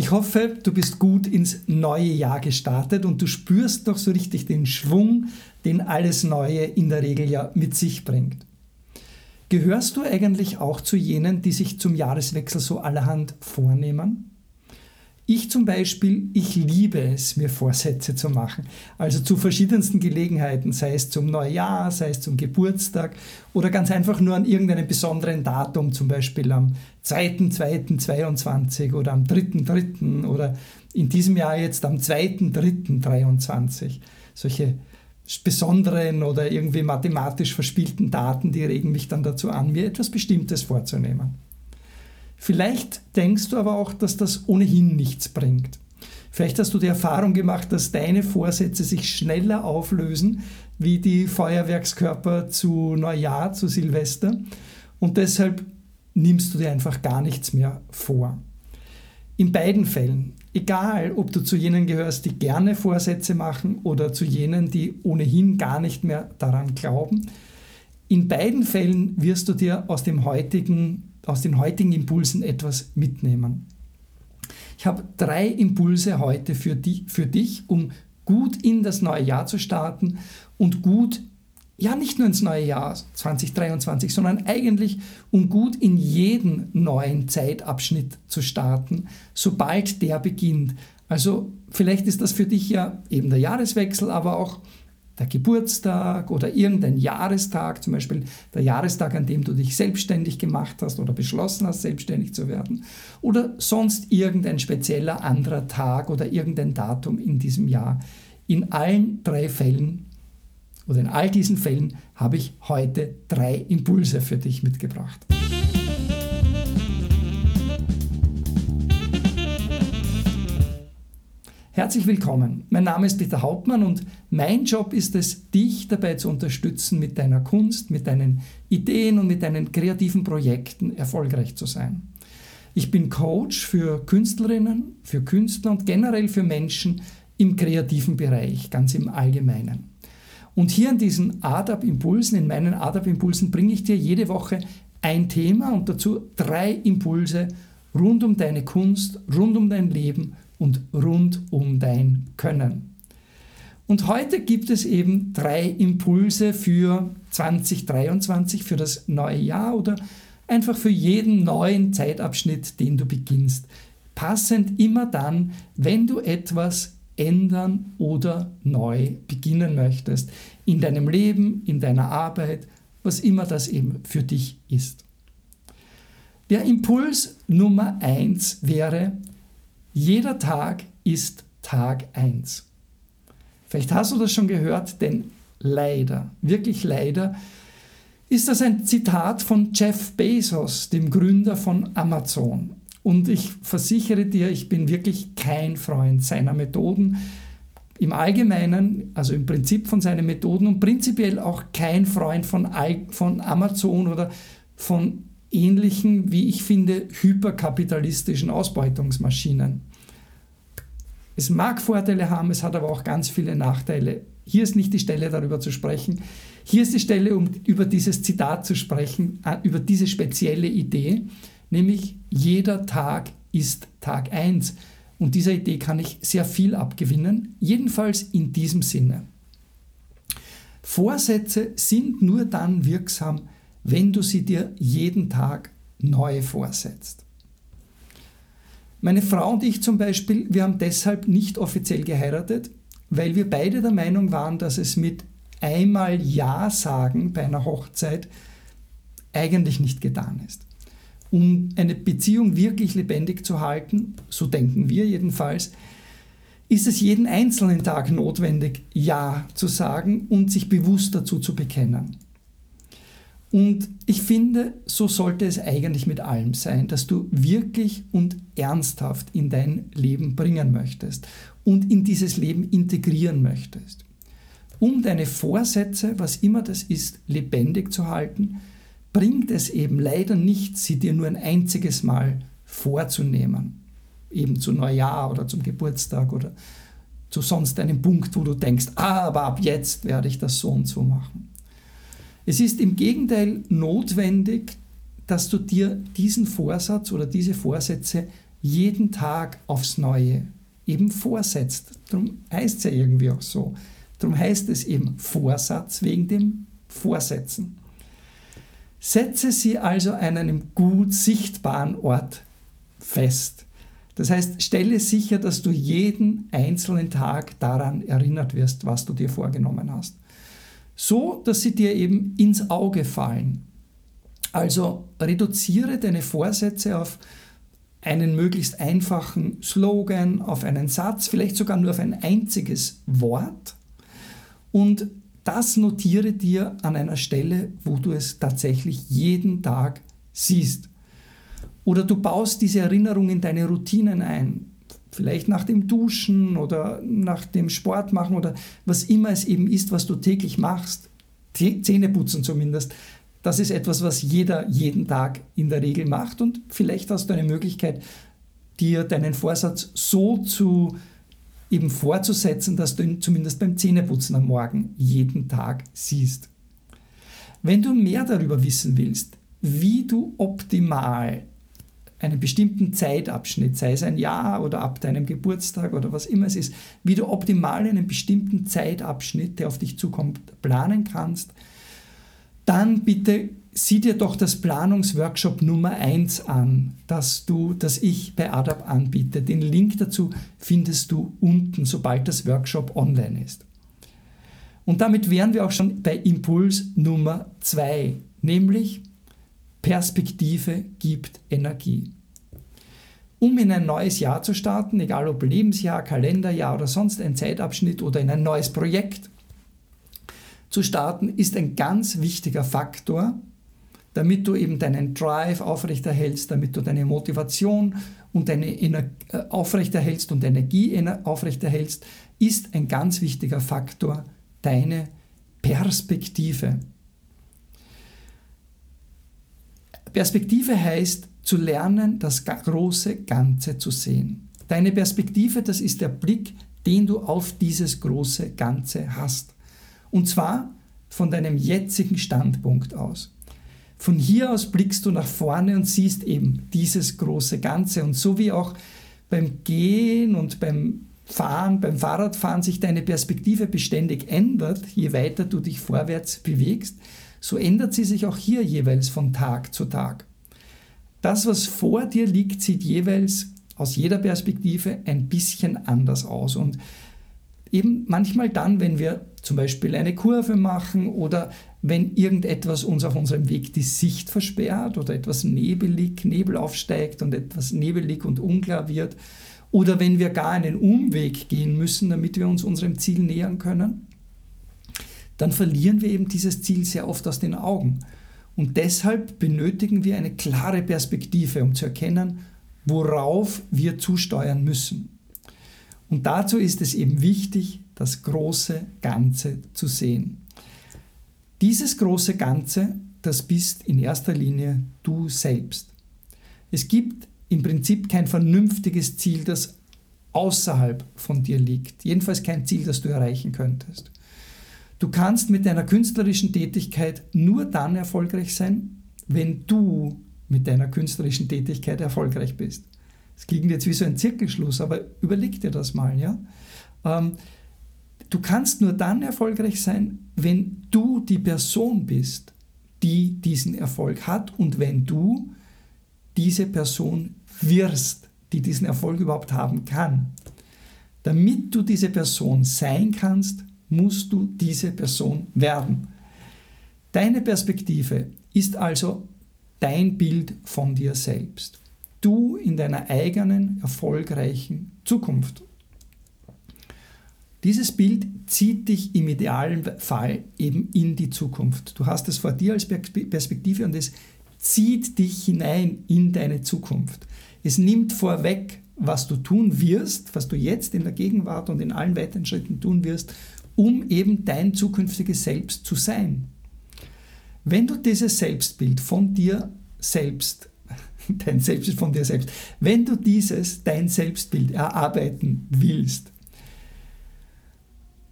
Ich hoffe, du bist gut ins neue Jahr gestartet und du spürst doch so richtig den Schwung, den alles Neue in der Regel ja mit sich bringt. Gehörst du eigentlich auch zu jenen, die sich zum Jahreswechsel so allerhand vornehmen? Ich zum Beispiel, ich liebe es, mir Vorsätze zu machen. Also zu verschiedensten Gelegenheiten, sei es zum Neujahr, sei es zum Geburtstag oder ganz einfach nur an irgendeinem besonderen Datum, zum Beispiel am 2.2.22 oder am 3.3. oder in diesem Jahr jetzt am 2.3.23. Solche besonderen oder irgendwie mathematisch verspielten Daten, die regen mich dann dazu an, mir etwas Bestimmtes vorzunehmen. Vielleicht denkst du aber auch, dass das ohnehin nichts bringt. Vielleicht hast du die Erfahrung gemacht, dass deine Vorsätze sich schneller auflösen wie die Feuerwerkskörper zu Neujahr, zu Silvester. Und deshalb nimmst du dir einfach gar nichts mehr vor. In beiden Fällen, egal ob du zu jenen gehörst, die gerne Vorsätze machen oder zu jenen, die ohnehin gar nicht mehr daran glauben, in beiden Fällen wirst du dir aus dem heutigen aus den heutigen Impulsen etwas mitnehmen. Ich habe drei Impulse heute für, die, für dich, um gut in das neue Jahr zu starten und gut, ja nicht nur ins neue Jahr 2023, sondern eigentlich um gut in jeden neuen Zeitabschnitt zu starten, sobald der beginnt. Also vielleicht ist das für dich ja eben der Jahreswechsel, aber auch der Geburtstag oder irgendein Jahrestag, zum Beispiel der Jahrestag, an dem du dich selbstständig gemacht hast oder beschlossen hast, selbstständig zu werden, oder sonst irgendein spezieller anderer Tag oder irgendein Datum in diesem Jahr. In allen drei Fällen oder in all diesen Fällen habe ich heute drei Impulse für dich mitgebracht. Herzlich willkommen. Mein Name ist Peter Hauptmann und mein Job ist es, dich dabei zu unterstützen, mit deiner Kunst, mit deinen Ideen und mit deinen kreativen Projekten erfolgreich zu sein. Ich bin Coach für Künstlerinnen, für Künstler und generell für Menschen im kreativen Bereich, ganz im Allgemeinen. Und hier in diesen ADAP-Impulsen, in meinen ADAP-Impulsen, bringe ich dir jede Woche ein Thema und dazu drei Impulse rund um deine Kunst, rund um dein Leben und rund um dein Können. Und heute gibt es eben drei Impulse für 2023, für das neue Jahr oder einfach für jeden neuen Zeitabschnitt, den du beginnst. Passend immer dann, wenn du etwas ändern oder neu beginnen möchtest. In deinem Leben, in deiner Arbeit, was immer das eben für dich ist. Der Impuls Nummer eins wäre, jeder Tag ist Tag 1. Vielleicht hast du das schon gehört, denn leider, wirklich leider, ist das ein Zitat von Jeff Bezos, dem Gründer von Amazon. Und ich versichere dir, ich bin wirklich kein Freund seiner Methoden im Allgemeinen, also im Prinzip von seinen Methoden und prinzipiell auch kein Freund von, von Amazon oder von ähnlichen, wie ich finde, hyperkapitalistischen Ausbeutungsmaschinen. Es mag Vorteile haben, es hat aber auch ganz viele Nachteile. Hier ist nicht die Stelle, darüber zu sprechen. Hier ist die Stelle, um über dieses Zitat zu sprechen, äh, über diese spezielle Idee, nämlich jeder Tag ist Tag 1. Und dieser Idee kann ich sehr viel abgewinnen, jedenfalls in diesem Sinne. Vorsätze sind nur dann wirksam, wenn du sie dir jeden Tag neu vorsetzt. Meine Frau und ich zum Beispiel, wir haben deshalb nicht offiziell geheiratet, weil wir beide der Meinung waren, dass es mit einmal Ja sagen bei einer Hochzeit eigentlich nicht getan ist. Um eine Beziehung wirklich lebendig zu halten, so denken wir jedenfalls, ist es jeden einzelnen Tag notwendig, Ja zu sagen und sich bewusst dazu zu bekennen. Und ich finde, so sollte es eigentlich mit allem sein, dass du wirklich und ernsthaft in dein Leben bringen möchtest und in dieses Leben integrieren möchtest. Um deine Vorsätze, was immer das ist, lebendig zu halten, bringt es eben leider nicht, sie dir nur ein einziges Mal vorzunehmen. Eben zu Neujahr oder zum Geburtstag oder zu sonst einem Punkt, wo du denkst, ah, aber ab jetzt werde ich das so und so machen. Es ist im Gegenteil notwendig, dass du dir diesen Vorsatz oder diese Vorsätze jeden Tag aufs Neue eben vorsetzt. Darum heißt es ja irgendwie auch so. Darum heißt es eben Vorsatz wegen dem Vorsetzen. Setze sie also an einem gut sichtbaren Ort fest. Das heißt, stelle sicher, dass du jeden einzelnen Tag daran erinnert wirst, was du dir vorgenommen hast. So, dass sie dir eben ins Auge fallen. Also reduziere deine Vorsätze auf einen möglichst einfachen Slogan, auf einen Satz, vielleicht sogar nur auf ein einziges Wort und das notiere dir an einer Stelle, wo du es tatsächlich jeden Tag siehst. Oder du baust diese Erinnerung in deine Routinen ein. Vielleicht nach dem Duschen oder nach dem Sport machen oder was immer es eben ist, was du täglich machst. Zähne putzen zumindest. Das ist etwas, was jeder jeden Tag in der Regel macht und vielleicht hast du eine Möglichkeit, dir deinen Vorsatz so zu eben vorzusetzen, dass du ihn zumindest beim Zähneputzen am Morgen jeden Tag siehst. Wenn du mehr darüber wissen willst, wie du optimal einen bestimmten Zeitabschnitt, sei es ein Jahr oder ab deinem Geburtstag oder was immer es ist, wie du optimal einen bestimmten Zeitabschnitt, der auf dich zukommt, planen kannst, dann bitte sieh dir doch das Planungsworkshop Nummer 1 an, das, du, das ich bei ADAP anbiete. Den Link dazu findest du unten, sobald das Workshop online ist. Und damit wären wir auch schon bei Impuls Nummer 2, nämlich Perspektive gibt Energie. Um in ein neues Jahr zu starten, egal ob Lebensjahr, Kalenderjahr oder sonst ein Zeitabschnitt oder in ein neues Projekt zu starten, ist ein ganz wichtiger Faktor, damit du eben deinen Drive aufrechterhältst, damit du deine Motivation und deine Ener äh, aufrechterhältst und Energie aufrechterhältst, ist ein ganz wichtiger Faktor deine Perspektive. Perspektive heißt zu lernen, das große Ganze zu sehen. Deine Perspektive, das ist der Blick, den du auf dieses große Ganze hast. Und zwar von deinem jetzigen Standpunkt aus. Von hier aus blickst du nach vorne und siehst eben dieses große Ganze. Und so wie auch beim Gehen und beim Fahren, beim Fahrradfahren sich deine Perspektive beständig ändert, je weiter du dich vorwärts bewegst, so ändert sie sich auch hier jeweils von Tag zu Tag. Das, was vor dir liegt, sieht jeweils aus jeder Perspektive ein bisschen anders aus. Und eben manchmal dann, wenn wir zum Beispiel eine Kurve machen oder wenn irgendetwas uns auf unserem Weg die Sicht versperrt oder etwas nebelig, Nebel aufsteigt und etwas nebelig und unklar wird oder wenn wir gar einen Umweg gehen müssen, damit wir uns unserem Ziel nähern können, dann verlieren wir eben dieses Ziel sehr oft aus den Augen. Und deshalb benötigen wir eine klare Perspektive, um zu erkennen, worauf wir zusteuern müssen. Und dazu ist es eben wichtig, das große Ganze zu sehen. Dieses große Ganze, das bist in erster Linie du selbst. Es gibt im Prinzip kein vernünftiges Ziel, das außerhalb von dir liegt. Jedenfalls kein Ziel, das du erreichen könntest. Du kannst mit deiner künstlerischen Tätigkeit nur dann erfolgreich sein, wenn du mit deiner künstlerischen Tätigkeit erfolgreich bist. Das klingt jetzt wie so ein Zirkelschluss, aber überleg dir das mal. Ja? Ähm, du kannst nur dann erfolgreich sein, wenn du die Person bist, die diesen Erfolg hat und wenn du diese Person wirst, die diesen Erfolg überhaupt haben kann. Damit du diese Person sein kannst, musst du diese Person werden. Deine Perspektive ist also dein Bild von dir selbst. Du in deiner eigenen erfolgreichen Zukunft. Dieses Bild zieht dich im idealen Fall eben in die Zukunft. Du hast es vor dir als Perspektive und es zieht dich hinein in deine Zukunft. Es nimmt vorweg, was du tun wirst, was du jetzt in der Gegenwart und in allen weiteren Schritten tun wirst um eben dein zukünftiges Selbst zu sein. Wenn du dieses Selbstbild von dir selbst, dein Selbstbild von dir selbst, wenn du dieses, dein Selbstbild erarbeiten willst,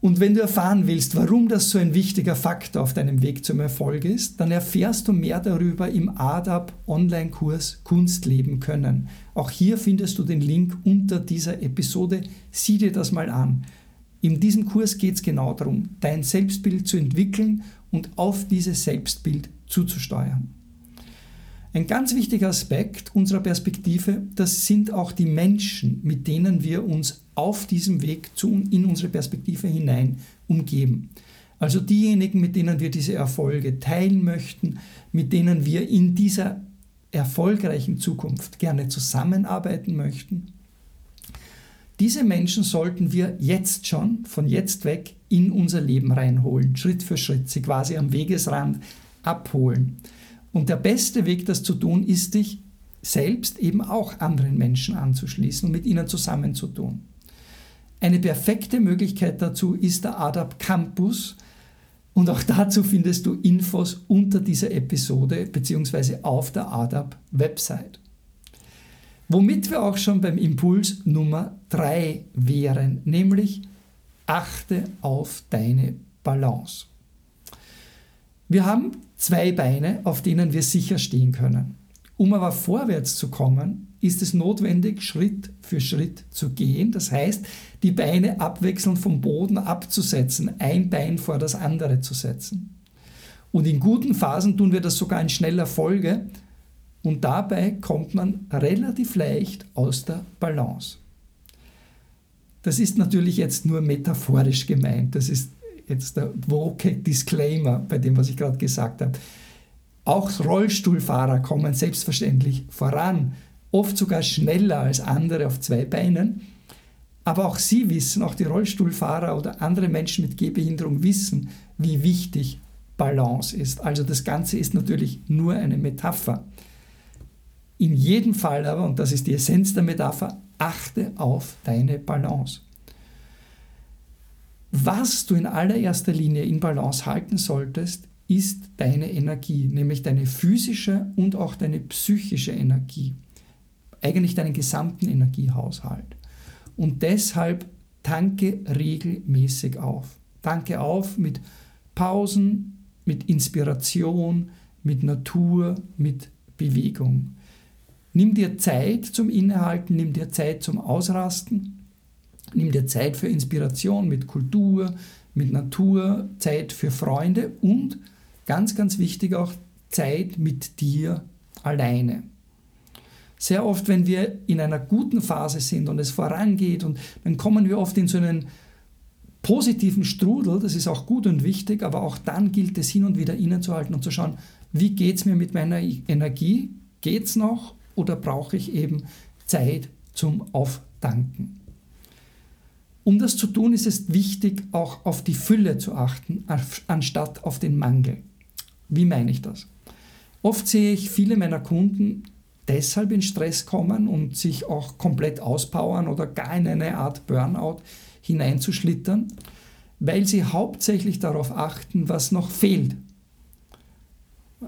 Und wenn du erfahren willst, warum das so ein wichtiger Faktor auf deinem Weg zum Erfolg ist, dann erfährst du mehr darüber im ADAP Online-Kurs Kunst leben können. Auch hier findest du den Link unter dieser Episode. Sieh dir das mal an. In diesem Kurs geht es genau darum, dein Selbstbild zu entwickeln und auf dieses Selbstbild zuzusteuern. Ein ganz wichtiger Aspekt unserer Perspektive, das sind auch die Menschen, mit denen wir uns auf diesem Weg zu, in unsere Perspektive hinein umgeben. Also diejenigen, mit denen wir diese Erfolge teilen möchten, mit denen wir in dieser erfolgreichen Zukunft gerne zusammenarbeiten möchten. Diese Menschen sollten wir jetzt schon, von jetzt weg, in unser Leben reinholen, Schritt für Schritt, sie quasi am Wegesrand abholen. Und der beste Weg, das zu tun, ist dich selbst eben auch anderen Menschen anzuschließen und mit ihnen zusammenzutun. Eine perfekte Möglichkeit dazu ist der ADAP Campus. Und auch dazu findest du Infos unter dieser Episode bzw. auf der ADAP Website. Womit wir auch schon beim Impuls Nummer 3 wären, nämlich achte auf deine Balance. Wir haben zwei Beine, auf denen wir sicher stehen können. Um aber vorwärts zu kommen, ist es notwendig, Schritt für Schritt zu gehen. Das heißt, die Beine abwechselnd vom Boden abzusetzen, ein Bein vor das andere zu setzen. Und in guten Phasen tun wir das sogar in schneller Folge. Und dabei kommt man relativ leicht aus der Balance. Das ist natürlich jetzt nur metaphorisch gemeint. Das ist jetzt der woke Disclaimer bei dem, was ich gerade gesagt habe. Auch Rollstuhlfahrer kommen selbstverständlich voran, oft sogar schneller als andere auf zwei Beinen. Aber auch sie wissen, auch die Rollstuhlfahrer oder andere Menschen mit Gehbehinderung wissen, wie wichtig Balance ist. Also das Ganze ist natürlich nur eine Metapher. In jedem Fall aber, und das ist die Essenz der Metapher, achte auf deine Balance. Was du in allererster Linie in Balance halten solltest, ist deine Energie, nämlich deine physische und auch deine psychische Energie. Eigentlich deinen gesamten Energiehaushalt. Und deshalb tanke regelmäßig auf. Tanke auf mit Pausen, mit Inspiration, mit Natur, mit Bewegung. Nimm dir Zeit zum Innehalten, nimm dir Zeit zum Ausrasten, nimm dir Zeit für Inspiration mit Kultur, mit Natur, Zeit für Freunde und Ganz, ganz wichtig auch Zeit mit dir alleine. Sehr oft, wenn wir in einer guten Phase sind und es vorangeht und dann kommen wir oft in so einen positiven Strudel, das ist auch gut und wichtig, aber auch dann gilt es hin und wieder innezuhalten und zu schauen, wie geht es mir mit meiner Energie? Geht es noch oder brauche ich eben Zeit zum Aufdanken? Um das zu tun, ist es wichtig, auch auf die Fülle zu achten, anstatt auf den Mangel. Wie meine ich das? Oft sehe ich viele meiner Kunden deshalb in Stress kommen und sich auch komplett auspowern oder gar in eine Art Burnout hineinzuschlittern, weil sie hauptsächlich darauf achten, was noch fehlt.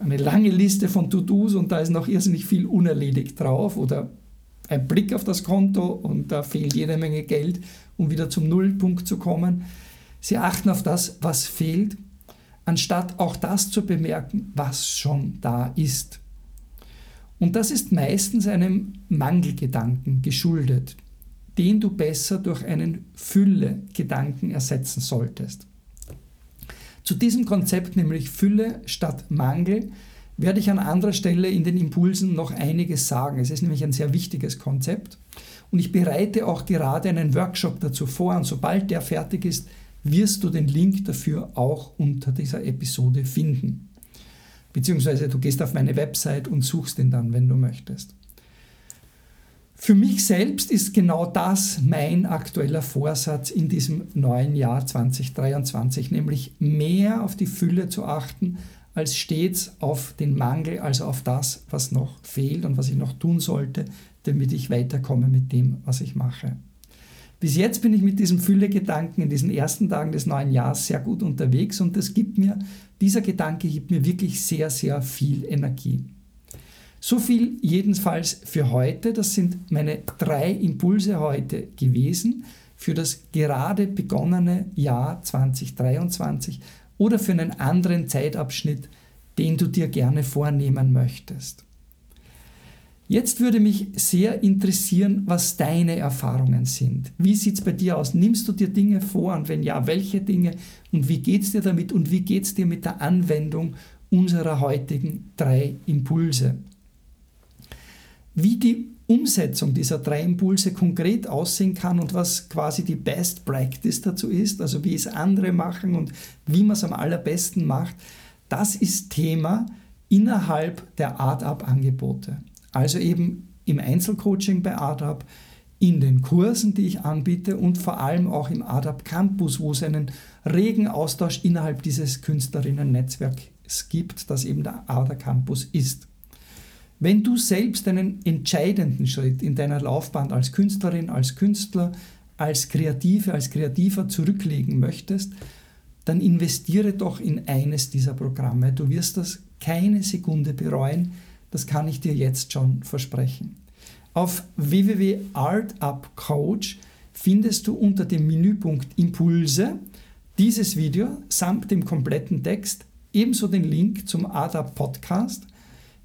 Eine lange Liste von To-Dos und da ist noch irrsinnig viel unerledigt drauf oder ein Blick auf das Konto und da fehlt jede Menge Geld, um wieder zum Nullpunkt zu kommen. Sie achten auf das, was fehlt anstatt auch das zu bemerken, was schon da ist. Und das ist meistens einem Mangelgedanken geschuldet, den du besser durch einen Fülle-Gedanken ersetzen solltest. Zu diesem Konzept, nämlich Fülle statt Mangel, werde ich an anderer Stelle in den Impulsen noch einiges sagen. Es ist nämlich ein sehr wichtiges Konzept. Und ich bereite auch gerade einen Workshop dazu vor. Und sobald der fertig ist, wirst du den Link dafür auch unter dieser Episode finden. Beziehungsweise du gehst auf meine Website und suchst ihn dann, wenn du möchtest. Für mich selbst ist genau das mein aktueller Vorsatz in diesem neuen Jahr 2023, nämlich mehr auf die Fülle zu achten, als stets auf den Mangel, also auf das, was noch fehlt und was ich noch tun sollte, damit ich weiterkomme mit dem, was ich mache. Bis jetzt bin ich mit diesem Fülle-Gedanken in diesen ersten Tagen des neuen Jahres sehr gut unterwegs und das gibt mir, dieser Gedanke gibt mir wirklich sehr, sehr viel Energie. So viel jedenfalls für heute. Das sind meine drei Impulse heute gewesen. für das gerade begonnene Jahr 2023 oder für einen anderen Zeitabschnitt, den du dir gerne vornehmen möchtest. Jetzt würde mich sehr interessieren, was deine Erfahrungen sind. Wie sieht es bei dir aus? Nimmst du dir Dinge vor und wenn ja, welche Dinge und wie geht es dir damit und wie geht es dir mit der Anwendung unserer heutigen drei Impulse? Wie die Umsetzung dieser drei Impulse konkret aussehen kann und was quasi die Best Practice dazu ist, also wie es andere machen und wie man es am allerbesten macht, das ist Thema innerhalb der Art-Up-Angebote. Also eben im Einzelcoaching bei ADAP, in den Kursen, die ich anbiete und vor allem auch im ADAP Campus, wo es einen regen Austausch innerhalb dieses Künstlerinnen-Netzwerks gibt, das eben der ADA Campus ist. Wenn du selbst einen entscheidenden Schritt in deiner Laufbahn als Künstlerin, als Künstler, als Kreative, als Kreativer zurücklegen möchtest, dann investiere doch in eines dieser Programme. Du wirst das keine Sekunde bereuen. Das kann ich dir jetzt schon versprechen. Auf www.artupcoach findest du unter dem Menüpunkt Impulse dieses Video samt dem kompletten Text, ebenso den Link zum ADAP Podcast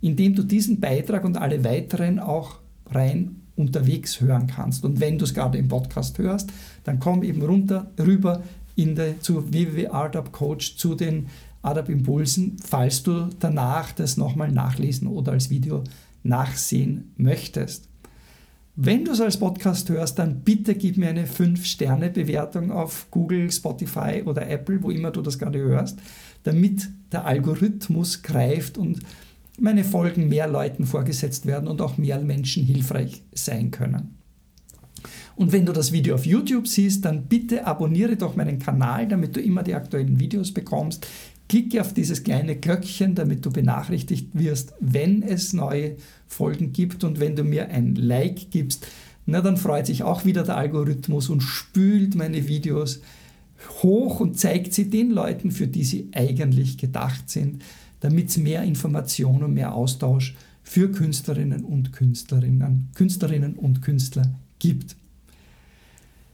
indem du diesen Beitrag und alle weiteren auch rein unterwegs hören kannst. Und wenn du es gerade im Podcast hörst, dann komm eben runter, rüber in der, zu www.artupcoach zu den ADAP Impulsen, falls du danach das nochmal nachlesen oder als Video nachsehen möchtest. Wenn du es als Podcast hörst, dann bitte gib mir eine 5-Sterne-Bewertung auf Google, Spotify oder Apple, wo immer du das gerade hörst, damit der Algorithmus greift und meine Folgen mehr Leuten vorgesetzt werden und auch mehr Menschen hilfreich sein können. Und wenn du das Video auf YouTube siehst, dann bitte abonniere doch meinen Kanal, damit du immer die aktuellen Videos bekommst. Klicke auf dieses kleine Glöckchen, damit du benachrichtigt wirst, wenn es neue Folgen gibt. Und wenn du mir ein Like gibst, na, dann freut sich auch wieder der Algorithmus und spült meine Videos hoch und zeigt sie den Leuten, für die sie eigentlich gedacht sind damit es mehr Information und mehr Austausch für Künstlerinnen und Künstlerinnen, Künstlerinnen und Künstler gibt.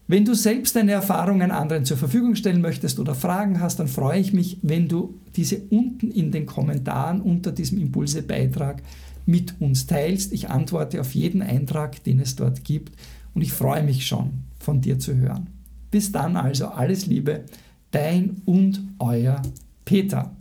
Wenn du selbst deine Erfahrungen anderen zur Verfügung stellen möchtest oder Fragen hast, dann freue ich mich, wenn du diese unten in den Kommentaren unter diesem Impulse-Beitrag mit uns teilst. Ich antworte auf jeden Eintrag, den es dort gibt und ich freue mich schon, von dir zu hören. Bis dann also alles Liebe, dein und euer Peter.